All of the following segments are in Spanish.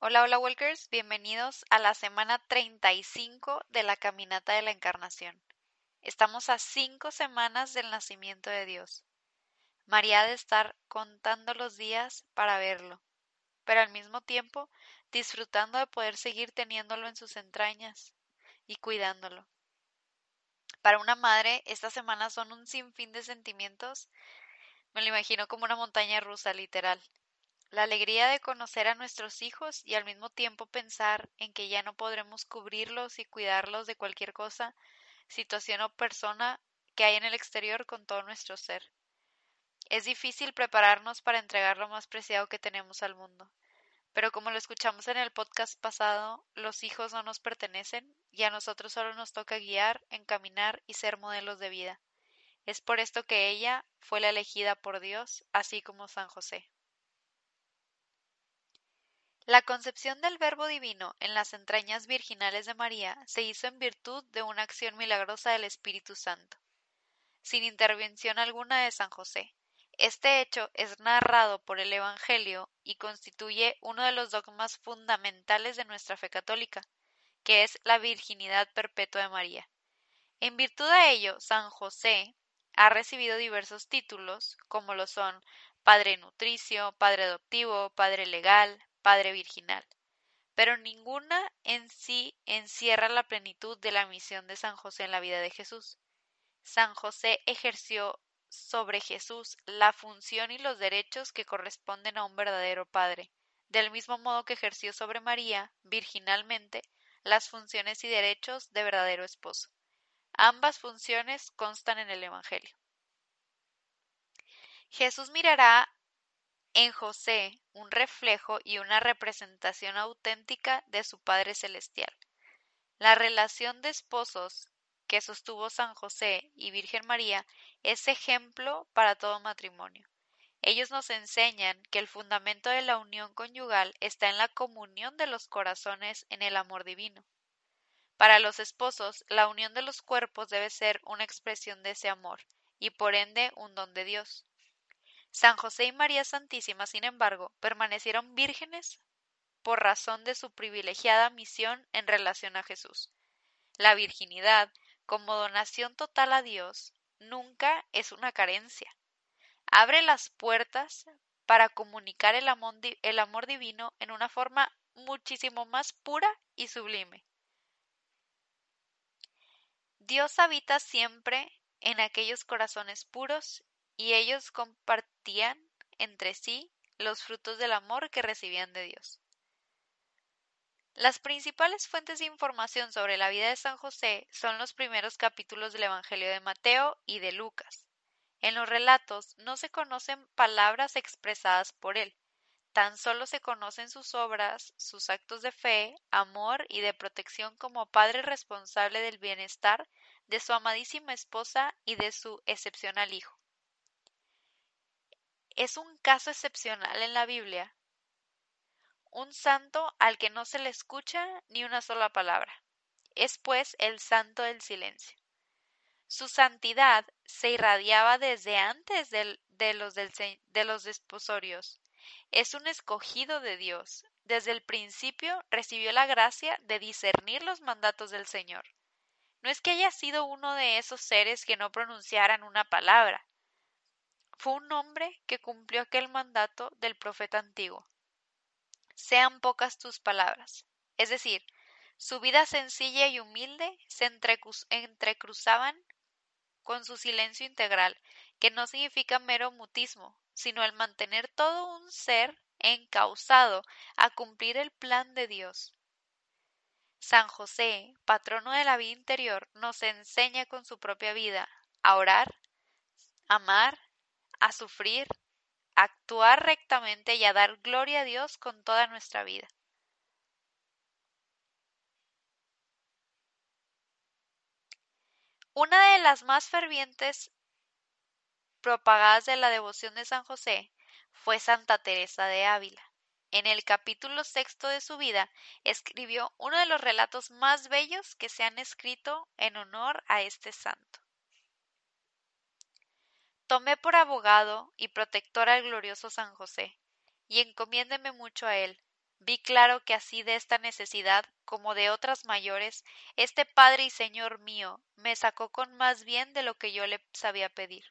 Hola, hola Walkers, bienvenidos a la semana 35 de la Caminata de la Encarnación. Estamos a cinco semanas del nacimiento de Dios. María ha de estar contando los días para verlo, pero al mismo tiempo disfrutando de poder seguir teniéndolo en sus entrañas y cuidándolo. Para una madre, estas semanas son un sinfín de sentimientos. Me lo imagino como una montaña rusa, literal. La alegría de conocer a nuestros hijos y al mismo tiempo pensar en que ya no podremos cubrirlos y cuidarlos de cualquier cosa, situación o persona que hay en el exterior con todo nuestro ser. Es difícil prepararnos para entregar lo más preciado que tenemos al mundo. Pero como lo escuchamos en el podcast pasado, los hijos no nos pertenecen y a nosotros solo nos toca guiar, encaminar y ser modelos de vida. Es por esto que ella fue la elegida por Dios, así como San José. La concepción del Verbo Divino en las entrañas virginales de María se hizo en virtud de una acción milagrosa del Espíritu Santo, sin intervención alguna de San José. Este hecho es narrado por el Evangelio y constituye uno de los dogmas fundamentales de nuestra fe católica, que es la virginidad perpetua de María. En virtud de ello, San José ha recibido diversos títulos, como lo son Padre Nutricio, Padre Adoptivo, Padre Legal, Padre Virginal, pero ninguna en sí encierra la plenitud de la misión de San José en la vida de Jesús. San José ejerció sobre Jesús la función y los derechos que corresponden a un verdadero Padre, del mismo modo que ejerció sobre María, virginalmente, las funciones y derechos de verdadero esposo. Ambas funciones constan en el Evangelio. Jesús mirará en José un reflejo y una representación auténtica de su Padre Celestial. La relación de esposos que sostuvo San José y Virgen María es ejemplo para todo matrimonio. Ellos nos enseñan que el fundamento de la unión conyugal está en la comunión de los corazones en el amor divino. Para los esposos, la unión de los cuerpos debe ser una expresión de ese amor, y por ende un don de Dios. San José y María Santísima, sin embargo, permanecieron vírgenes por razón de su privilegiada misión en relación a Jesús. La virginidad, como donación total a Dios, nunca es una carencia. Abre las puertas para comunicar el amor, divino en una forma muchísimo más pura y sublime. Dios habita siempre en aquellos corazones puros y ellos entre sí los frutos del amor que recibían de Dios. Las principales fuentes de información sobre la vida de San José son los primeros capítulos del Evangelio de Mateo y de Lucas. En los relatos no se conocen palabras expresadas por él, tan solo se conocen sus obras, sus actos de fe, amor y de protección como padre responsable del bienestar de su amadísima esposa y de su excepcional hijo es un caso excepcional en la Biblia, un santo al que no se le escucha ni una sola palabra. Es pues el santo del silencio. Su santidad se irradiaba desde antes de, los de los desposorios. Es un escogido de Dios. Desde el principio recibió la gracia de discernir los mandatos del Señor. No es que haya sido uno de esos seres que no pronunciaran una palabra, fue un hombre que cumplió aquel mandato del profeta antiguo. Sean pocas tus palabras. Es decir, su vida sencilla y humilde se entrecruzaban con su silencio integral, que no significa mero mutismo, sino el mantener todo un ser encausado a cumplir el plan de Dios. San José, patrono de la vida interior, nos enseña con su propia vida a orar, amar a sufrir, a actuar rectamente y a dar gloria a Dios con toda nuestra vida. Una de las más fervientes propagadas de la devoción de San José fue Santa Teresa de Ávila. En el capítulo sexto de su vida escribió uno de los relatos más bellos que se han escrito en honor a este santo. Tomé por abogado y protector al glorioso San José, y encomiéndeme mucho a él, vi claro que así de esta necesidad como de otras mayores, este Padre y Señor mío me sacó con más bien de lo que yo le sabía pedir.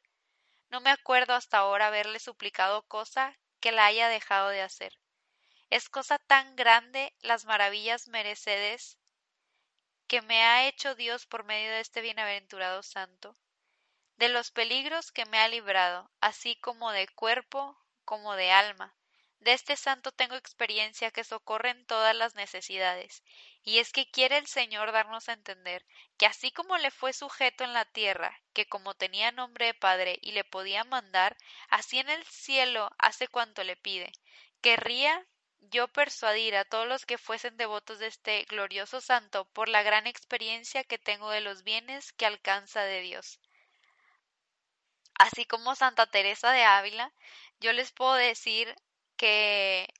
No me acuerdo hasta ahora haberle suplicado cosa que la haya dejado de hacer. Es cosa tan grande las maravillas merecedes que me ha hecho Dios por medio de este bienaventurado santo, de los peligros que me ha librado, así como de cuerpo como de alma. De este santo tengo experiencia que socorre en todas las necesidades, y es que quiere el Señor darnos a entender que así como le fue sujeto en la tierra, que como tenía nombre de Padre y le podía mandar, así en el cielo hace cuanto le pide. Querría yo persuadir a todos los que fuesen devotos de este glorioso santo por la gran experiencia que tengo de los bienes que alcanza de Dios. Así como Santa Teresa de Ávila, yo les puedo decir que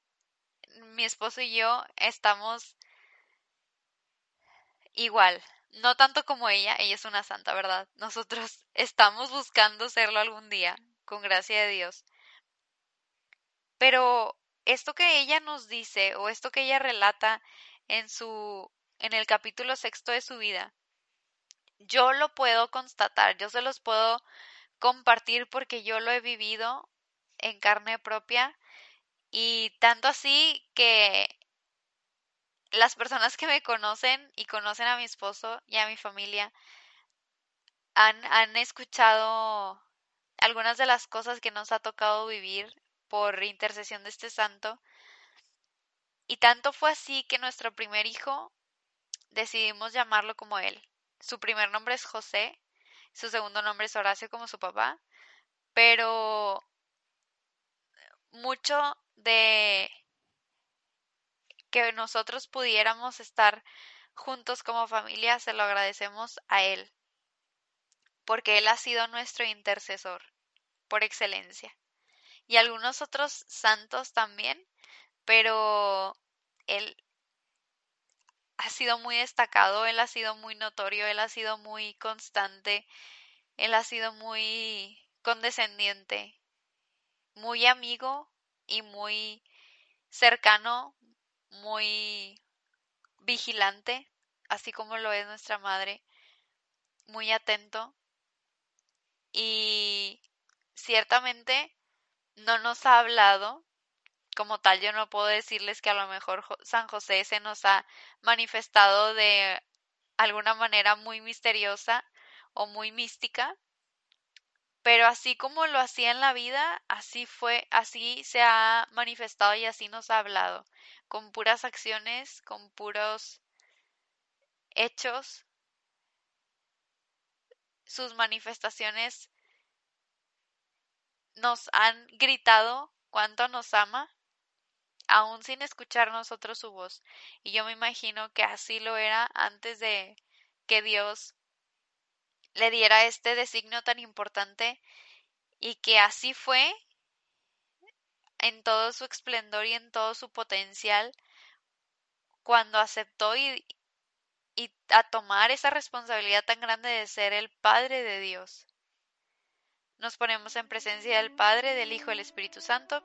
mi esposo y yo estamos igual, no tanto como ella, ella es una santa, ¿verdad? Nosotros estamos buscando serlo algún día, con gracia de Dios. Pero esto que ella nos dice o esto que ella relata en su en el capítulo sexto de su vida, yo lo puedo constatar, yo se los puedo compartir porque yo lo he vivido en carne propia y tanto así que las personas que me conocen y conocen a mi esposo y a mi familia han, han escuchado algunas de las cosas que nos ha tocado vivir por intercesión de este santo. Y tanto fue así que nuestro primer hijo decidimos llamarlo como él. Su primer nombre es José, su segundo nombre es Horacio como su papá, pero mucho de que nosotros pudiéramos estar juntos como familia se lo agradecemos a él, porque él ha sido nuestro intercesor por excelencia. Y algunos otros santos también, pero él ha sido muy destacado, él ha sido muy notorio, él ha sido muy constante, él ha sido muy condescendiente, muy amigo y muy cercano, muy vigilante, así como lo es nuestra madre, muy atento y ciertamente no nos ha hablado. Como tal, yo no puedo decirles que a lo mejor San José se nos ha manifestado de alguna manera muy misteriosa o muy mística, pero así como lo hacía en la vida, así fue, así se ha manifestado y así nos ha hablado, con puras acciones, con puros hechos. Sus manifestaciones nos han gritado cuánto nos ama, aún sin escuchar nosotros su voz. Y yo me imagino que así lo era antes de que Dios le diera este designio tan importante y que así fue en todo su esplendor y en todo su potencial cuando aceptó y, y a tomar esa responsabilidad tan grande de ser el Padre de Dios. Nos ponemos en presencia del Padre, del Hijo y del Espíritu Santo.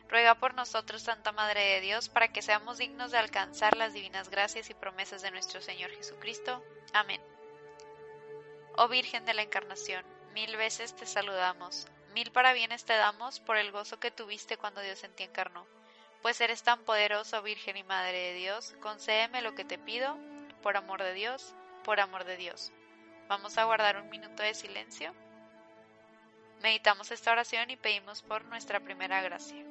ruega por nosotros, Santa Madre de Dios, para que seamos dignos de alcanzar las divinas gracias y promesas de nuestro Señor Jesucristo. Amén. Oh Virgen de la Encarnación, mil veces te saludamos, mil parabienes te damos por el gozo que tuviste cuando Dios en ti encarnó. Pues eres tan poderoso, Virgen y Madre de Dios, concédeme lo que te pido, por amor de Dios, por amor de Dios. Vamos a guardar un minuto de silencio. Meditamos esta oración y pedimos por nuestra primera gracia.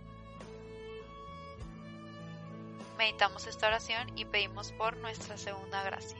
Meditamos esta oración y pedimos por nuestra segunda gracia.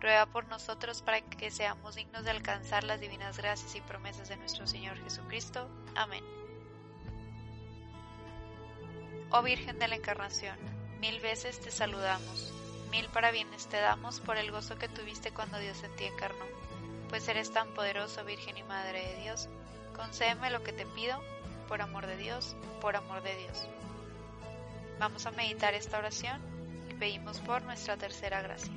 ruega por nosotros para que seamos dignos de alcanzar las divinas gracias y promesas de nuestro Señor Jesucristo. Amén. Oh Virgen de la Encarnación, mil veces te saludamos, mil parabienes te damos por el gozo que tuviste cuando Dios en ti encarnó, pues eres tan poderoso, Virgen y Madre de Dios, concédeme lo que te pido, por amor de Dios, por amor de Dios. Vamos a meditar esta oración y pedimos por nuestra tercera gracia.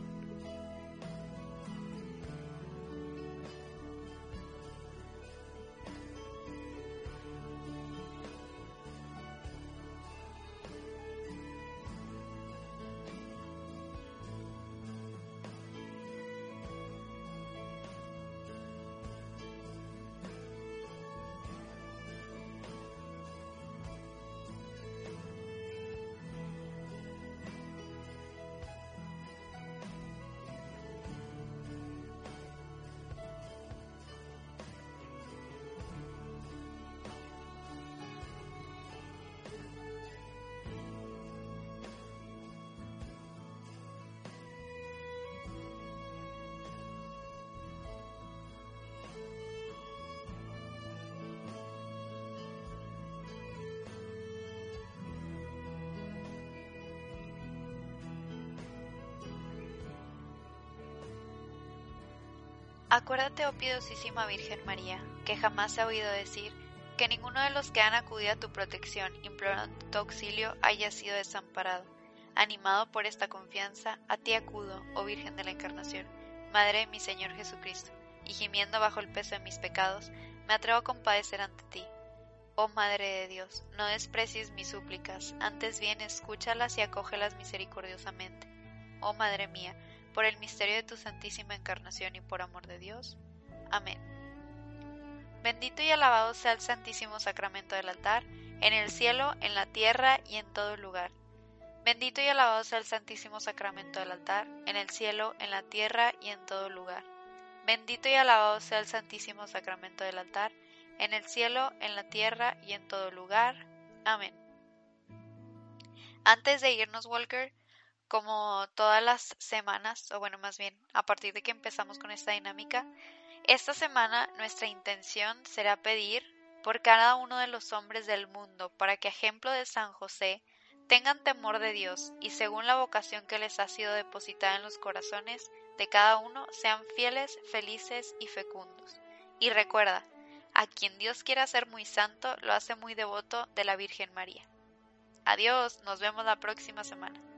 Acuérdate, oh piedosísima Virgen María, que jamás se ha oído decir que ninguno de los que han acudido a tu protección implorando tu auxilio haya sido desamparado. Animado por esta confianza, a ti acudo, oh Virgen de la Encarnación, Madre de mi Señor Jesucristo, y gimiendo bajo el peso de mis pecados, me atrevo a compadecer ante ti. Oh Madre de Dios, no desprecies mis súplicas, antes bien escúchalas y acógelas misericordiosamente. Oh Madre mía, por el misterio de tu Santísima Encarnación y por amor de Dios. Amén. Bendito y alabado sea el Santísimo Sacramento del altar, en el cielo, en la tierra y en todo lugar. Bendito y alabado sea el Santísimo Sacramento del altar, en el cielo, en la tierra y en todo lugar. Bendito y alabado sea el Santísimo Sacramento del altar, en el cielo, en la tierra y en todo lugar. Amén. Antes de irnos, Walker, como todas las semanas, o bueno, más bien a partir de que empezamos con esta dinámica, esta semana nuestra intención será pedir por cada uno de los hombres del mundo para que, ejemplo de San José, Tengan temor de Dios y según la vocación que les ha sido depositada en los corazones de cada uno, sean fieles, felices y fecundos. Y recuerda, a quien Dios quiera hacer muy santo, lo hace muy devoto de la Virgen María. Adiós, nos vemos la próxima semana.